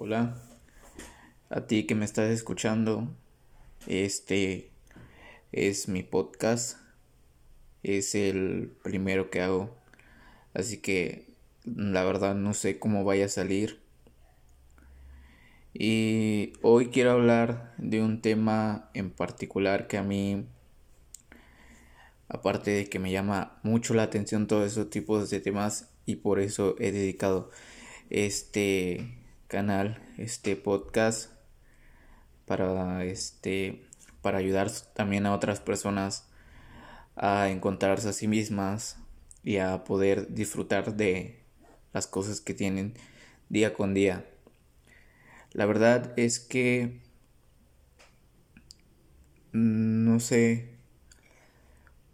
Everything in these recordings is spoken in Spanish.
Hola, a ti que me estás escuchando, este es mi podcast, es el primero que hago, así que la verdad no sé cómo vaya a salir. Y hoy quiero hablar de un tema en particular que a mí, aparte de que me llama mucho la atención todos esos tipos de temas y por eso he dedicado este canal, este podcast para este para ayudar también a otras personas a encontrarse a sí mismas y a poder disfrutar de las cosas que tienen día con día. La verdad es que no sé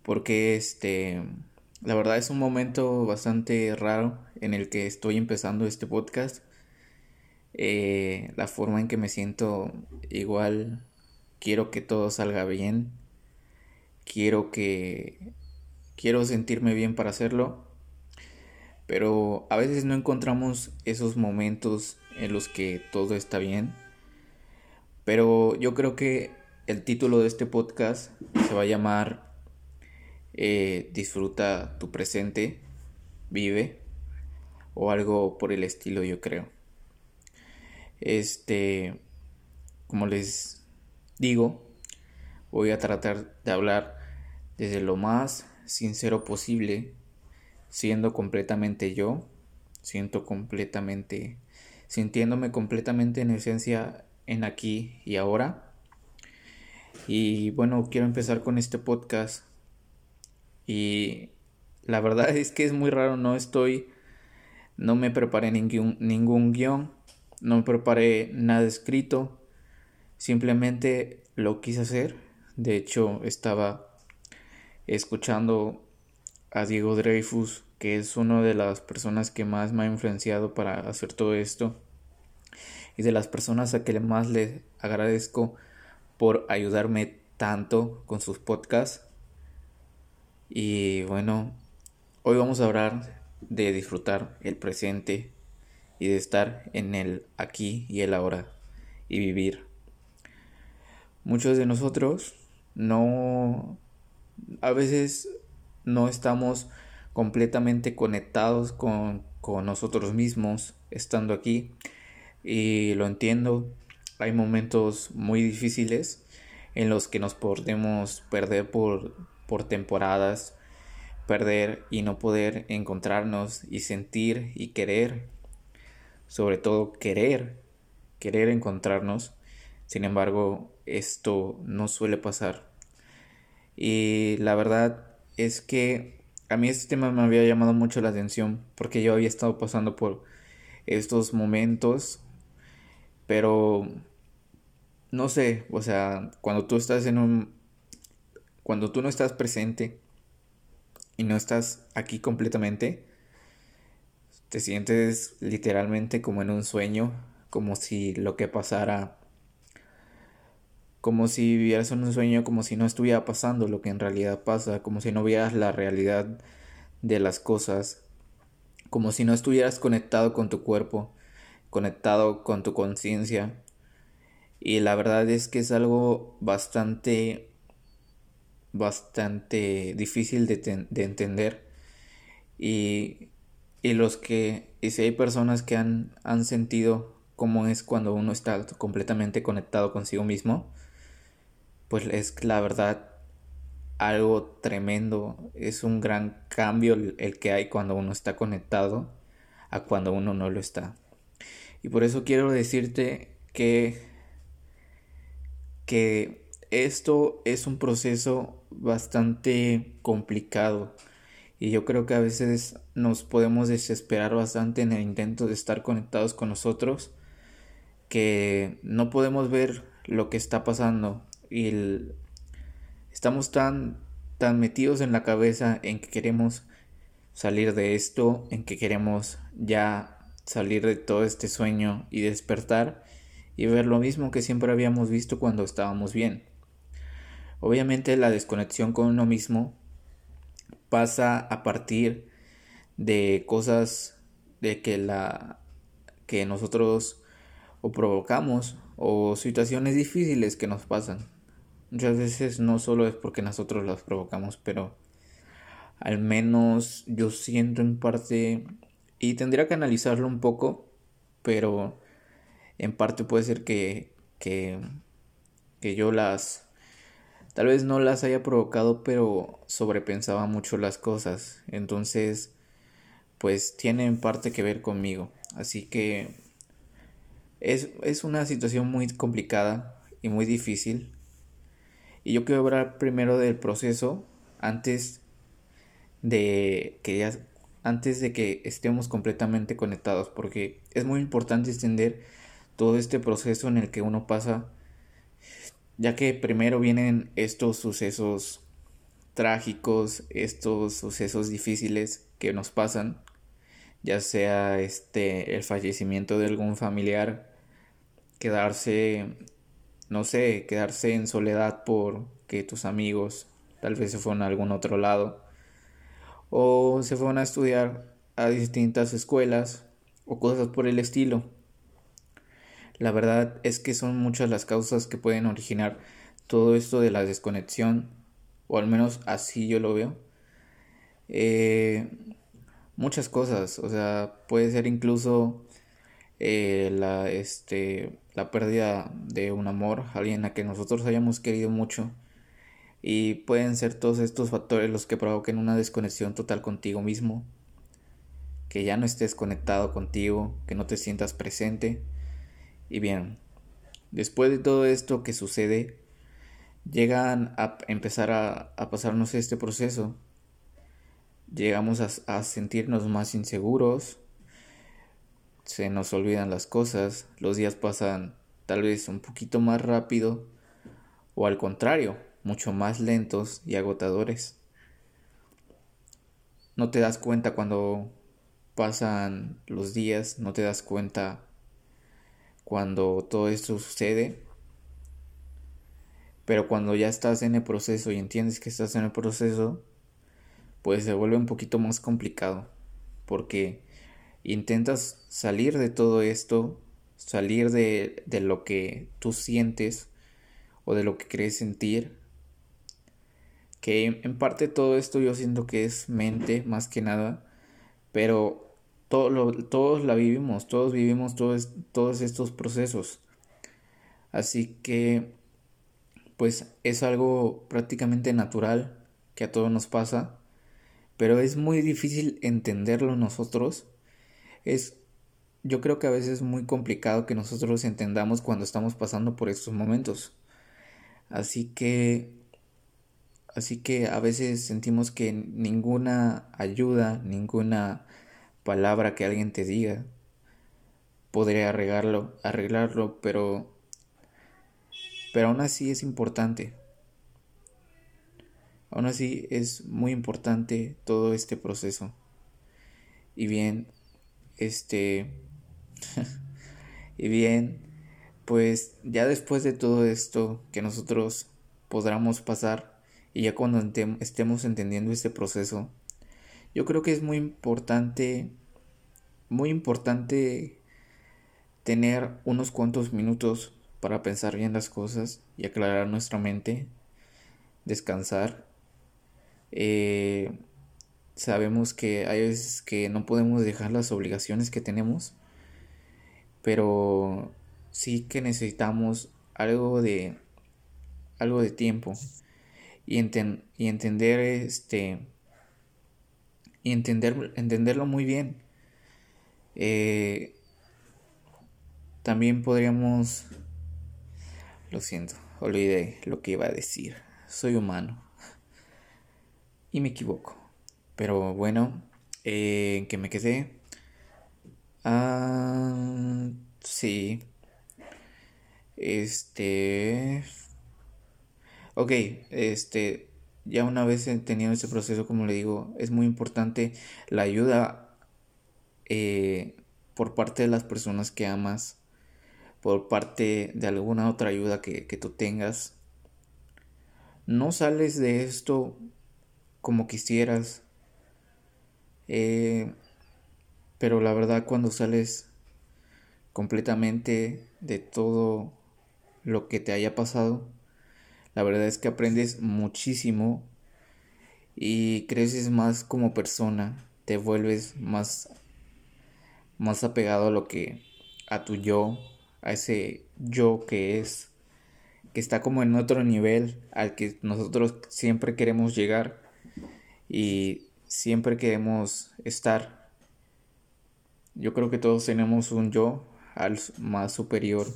porque este la verdad es un momento bastante raro en el que estoy empezando este podcast eh, la forma en que me siento igual quiero que todo salga bien quiero que quiero sentirme bien para hacerlo pero a veces no encontramos esos momentos en los que todo está bien. Pero yo creo que el título de este podcast se va a llamar eh, disfruta tu presente vive o algo por el estilo yo creo este, como les digo, voy a tratar de hablar desde lo más sincero posible, siendo completamente yo, siento completamente, sintiéndome completamente en esencia en aquí y ahora. Y bueno, quiero empezar con este podcast. Y la verdad es que es muy raro, no estoy, no me preparé ningún, ningún guion no preparé nada escrito, simplemente lo quise hacer. De hecho, estaba escuchando a Diego Dreyfus, que es una de las personas que más me ha influenciado para hacer todo esto. Y de las personas a que más le agradezco por ayudarme tanto con sus podcasts. Y bueno, hoy vamos a hablar de disfrutar el presente, y de estar en el aquí y el ahora y vivir. Muchos de nosotros no, a veces no estamos completamente conectados con, con nosotros mismos estando aquí y lo entiendo. Hay momentos muy difíciles en los que nos podemos perder por, por temporadas, perder y no poder encontrarnos y sentir y querer sobre todo querer, querer encontrarnos. Sin embargo, esto no suele pasar. Y la verdad es que a mí este tema me había llamado mucho la atención porque yo había estado pasando por estos momentos, pero no sé, o sea, cuando tú estás en un cuando tú no estás presente y no estás aquí completamente, te sientes literalmente como en un sueño, como si lo que pasara, como si vivieras en un sueño, como si no estuviera pasando lo que en realidad pasa, como si no vieras la realidad de las cosas, como si no estuvieras conectado con tu cuerpo, conectado con tu conciencia. Y la verdad es que es algo bastante, bastante difícil de, de entender. Y y los que, y si hay personas que han, han sentido cómo es cuando uno está completamente conectado consigo mismo, pues es la verdad algo tremendo, es un gran cambio el que hay cuando uno está conectado a cuando uno no lo está. Y por eso quiero decirte que, que esto es un proceso bastante complicado y yo creo que a veces nos podemos desesperar bastante en el intento de estar conectados con nosotros, que no podemos ver lo que está pasando y estamos tan, tan metidos en la cabeza en que queremos salir de esto, en que queremos ya salir de todo este sueño y despertar y ver lo mismo que siempre habíamos visto cuando estábamos bien. Obviamente la desconexión con uno mismo pasa a partir de cosas de que la que nosotros o provocamos o situaciones difíciles que nos pasan. Muchas veces no solo es porque nosotros las provocamos, pero al menos yo siento en parte y tendría que analizarlo un poco, pero en parte puede ser que, que, que yo las tal vez no las haya provocado, pero sobrepensaba mucho las cosas. Entonces, pues tiene en parte que ver conmigo. Así que es, es una situación muy complicada y muy difícil. Y yo quiero hablar primero del proceso antes de que ya, antes de que estemos completamente conectados, porque es muy importante entender todo este proceso en el que uno pasa, ya que primero vienen estos sucesos trágicos, estos sucesos difíciles que nos pasan, ya sea este el fallecimiento de algún familiar, quedarse no sé, quedarse en soledad por que tus amigos tal vez se fueron a algún otro lado o se fueron a estudiar a distintas escuelas o cosas por el estilo. La verdad es que son muchas las causas que pueden originar todo esto de la desconexión, o al menos así yo lo veo. Eh, muchas cosas, o sea, puede ser incluso eh, la, este, la pérdida de un amor, alguien a que nosotros hayamos querido mucho y pueden ser todos estos factores los que provoquen una desconexión total contigo mismo, que ya no estés conectado contigo, que no te sientas presente. Y bien, después de todo esto que sucede, llegan a empezar a, pasarnos este proceso. Llegamos a, sentirnos más inseguros, se nos olvidan las cosas, los días pasan tal vez un poquito más rápido o al contrario, mucho más lentos y agotadores. No te das cuenta cuando pasan los días, no te das cuenta cuando todo esto sucede. Pero cuando ya estás en el proceso y entiendes que estás en el proceso, pues se vuelve un poquito más complicado. Porque intentas salir de todo esto, salir de, de lo que tú sientes o de lo que crees sentir que en parte todo esto yo siento que es mente más que nada, pero todo todos la vivimos, todos vivimos todos estos procesos. Así que, pues es algo prácticamente natural que a todos nos pasa, pero es muy difícil entenderlo nosotros. Es, yo creo que a veces es muy complicado que nosotros entendamos cuando estamos pasando por estos momentos. Así que Así que a veces sentimos que ninguna ayuda, ninguna palabra que alguien te diga podría arreglarlo, arreglarlo, pero pero aún así es importante. Aún así es muy importante todo este proceso. Y bien, este y bien, pues ya después de todo esto que nosotros podamos pasar y ya cuando estemos entendiendo este proceso, yo creo que es muy importante, muy importante tener unos cuantos minutos para pensar bien las cosas y aclarar nuestra mente, descansar. Eh, sabemos que hay veces que no podemos dejar las obligaciones que tenemos, pero sí que necesitamos algo de algo de tiempo y, y entender este y entender, entenderlo muy bien. Eh, también podríamos, lo siento, olvidé lo que iba a decir. Soy humano y me equivoco. Pero bueno, eh, ¿en que me quedé? Ah, sí. Este Ok, este, ya una vez tenido ese proceso, como le digo, es muy importante la ayuda eh, por parte de las personas que amas, por parte de alguna otra ayuda que, tú tengas. No sales de esto como quisieras, eh, pero la verdad cuando sales completamente de todo lo que te haya pasado. La verdad es que aprendes muchísimo y creces más como persona, te vuelves más más apegado a lo que a tu yo, a ese yo que es que está como en otro nivel al que nosotros siempre queremos llegar y siempre queremos estar. Yo creo que todos tenemos un yo al más superior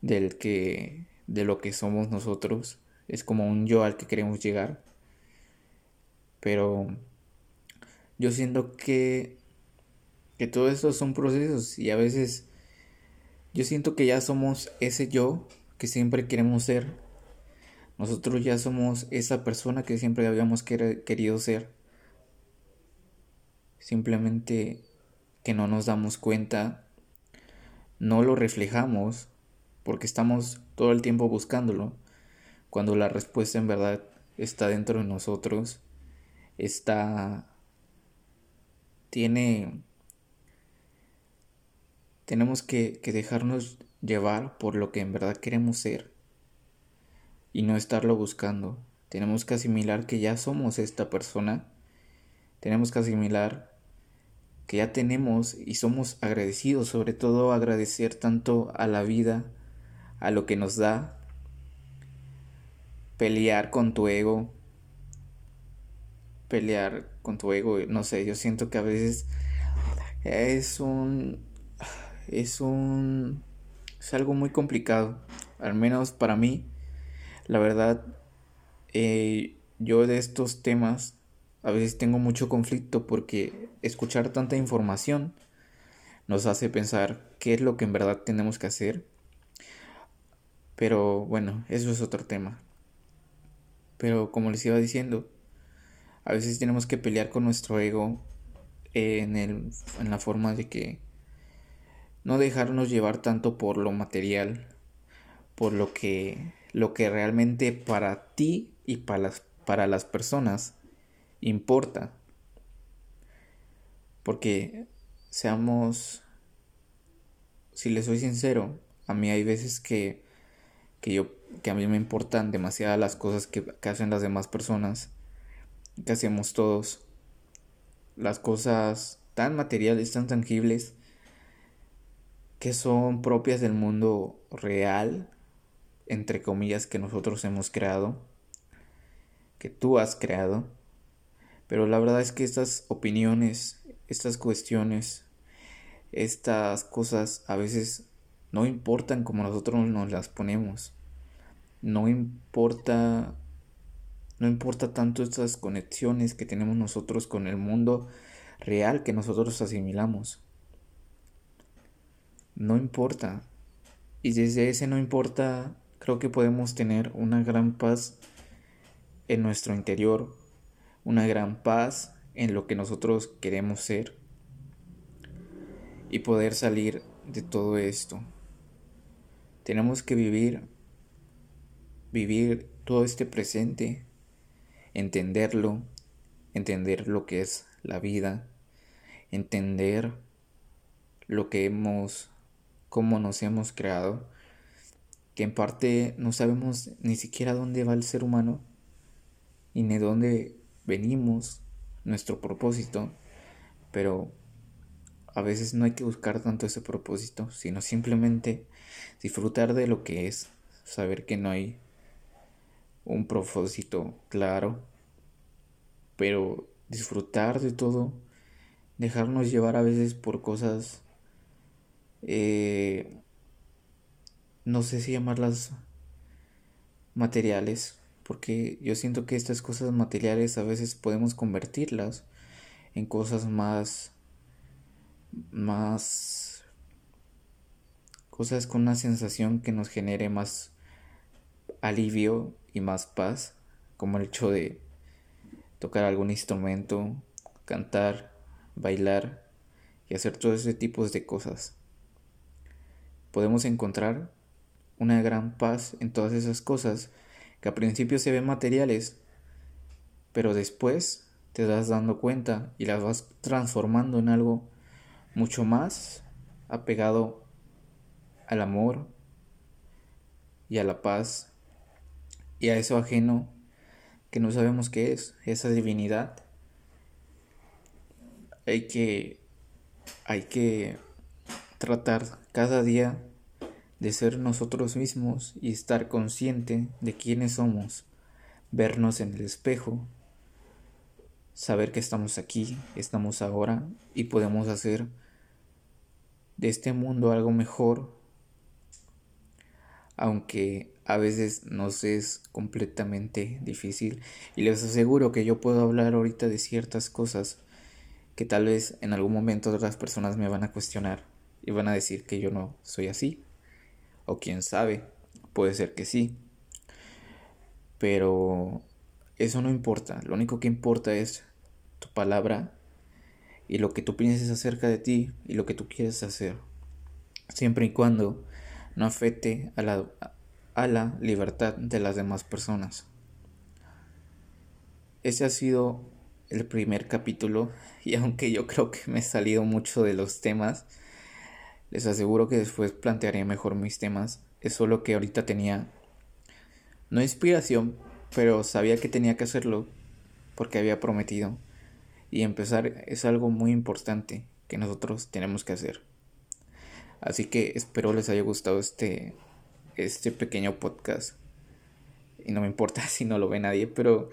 del que de lo que somos nosotros. Es como un yo al que queremos llegar. Pero yo siento que que todo esto son procesos y a veces yo siento que ya somos ese yo que siempre queremos ser. Nosotros ya somos esa persona que siempre habíamos querido ser. Simplemente que no nos damos cuenta, no lo reflejamos porque estamos todo el tiempo buscándolo, cuando la respuesta en verdad está dentro de nosotros, está tiene tenemos que, que dejarnos llevar por lo que en verdad queremos ser y no estarlo buscando. Tenemos que asimilar que ya somos esta persona. Tenemos que asimilar que ya tenemos y somos agradecidos, sobre todo agradecer tanto a la vida, a lo que nos da, pelear con tu ego, pelear con tu ego, no sé, yo siento que a veces es un es un es algo muy complicado, al menos para mí. La verdad, eh, yo de estos temas a veces tengo mucho conflicto porque escuchar tanta información nos hace pensar qué es lo que en verdad tenemos que hacer. Pero bueno, eso es otro tema. Pero como les iba diciendo, a veces tenemos que pelear con nuestro ego en, el, en la forma de que no dejarnos llevar tanto por lo material, por lo que, lo que realmente para ti y para las, para las personas importa. Porque seamos, si les soy sincero, a mí hay veces que, que yo, que a mí me importan demasiado las cosas que, que hacen las demás personas, que hacemos todos, las cosas tan materiales, tan tangibles, que son propias del mundo real, entre comillas, que nosotros hemos creado, que tú has creado. Pero la verdad es que estas opiniones, estas cuestiones, estas cosas a veces no importan como nosotros nos las ponemos. No importa no importa tanto estas conexiones que tenemos nosotros con el mundo real que nosotros asimilamos no importa. Y desde ese no importa, creo que podemos tener una gran paz en nuestro interior, una gran paz en lo que nosotros queremos ser y poder salir de todo esto. Tenemos que vivir, vivir todo este presente, entenderlo, entender lo que es la vida, entender lo que hemos cómo nos hemos creado, que en parte no sabemos ni siquiera dónde va el ser humano y ni dónde venimos, nuestro propósito, pero a veces no hay que buscar tanto ese propósito, sino simplemente disfrutar de lo que es, saber que no hay un propósito claro, pero disfrutar de todo, dejarnos llevar a veces por cosas eh, no sé si llamarlas materiales, porque yo siento que estas cosas materiales a veces podemos convertirlas en cosas más, más, cosas con una sensación que nos genere más alivio y más paz, como el hecho de tocar algún instrumento, cantar, bailar y hacer todo ese tipo de cosas. Podemos encontrar una gran paz en todas esas cosas que a principio se ven materiales, pero después te das dando cuenta y las vas transformando en algo mucho más apegado al amor y a la paz y a eso ajeno que no sabemos qué es, esa divinidad. Hay que hay que tratar cada día de ser nosotros mismos y estar consciente de quiénes somos, vernos en el espejo, saber que estamos aquí, estamos ahora y podemos hacer de este mundo algo mejor, aunque a veces nos es completamente difícil y les aseguro que yo puedo hablar ahorita de ciertas cosas que tal vez en algún momento otras personas me van a cuestionar y van a decir que yo no soy así o quién sabe, puede ser que sí. Pero eso no importa. Lo único que importa es tu palabra y lo que tú pienses acerca de ti y lo que tú quieres hacer. Siempre y cuando no afecte a la, a la libertad de las demás personas. Ese ha sido el primer capítulo y aunque yo creo que me he salido mucho de los temas, les aseguro que después plantearé mejor mis temas. Es solo que ahorita tenía no inspiración, pero sabía que tenía que hacerlo porque había prometido. Y empezar es algo muy importante que nosotros tenemos que hacer. Así que espero les haya gustado este, este pequeño podcast. Y no me importa si no lo ve nadie, pero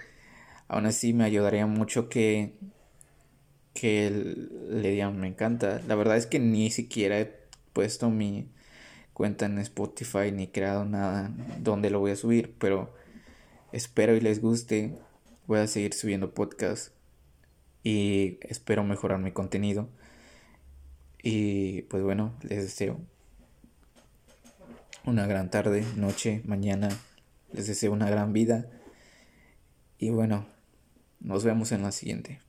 aún así me ayudaría mucho que, que le digan me encanta. La verdad es que ni siquiera he puesto mi cuenta en Spotify ni creado nada donde lo voy a subir, pero espero y les guste. Voy a seguir subiendo podcast y espero mejorar mi contenido. Y pues bueno, les deseo una gran tarde, noche, mañana. Les deseo una gran vida. Y bueno, nos vemos en la siguiente.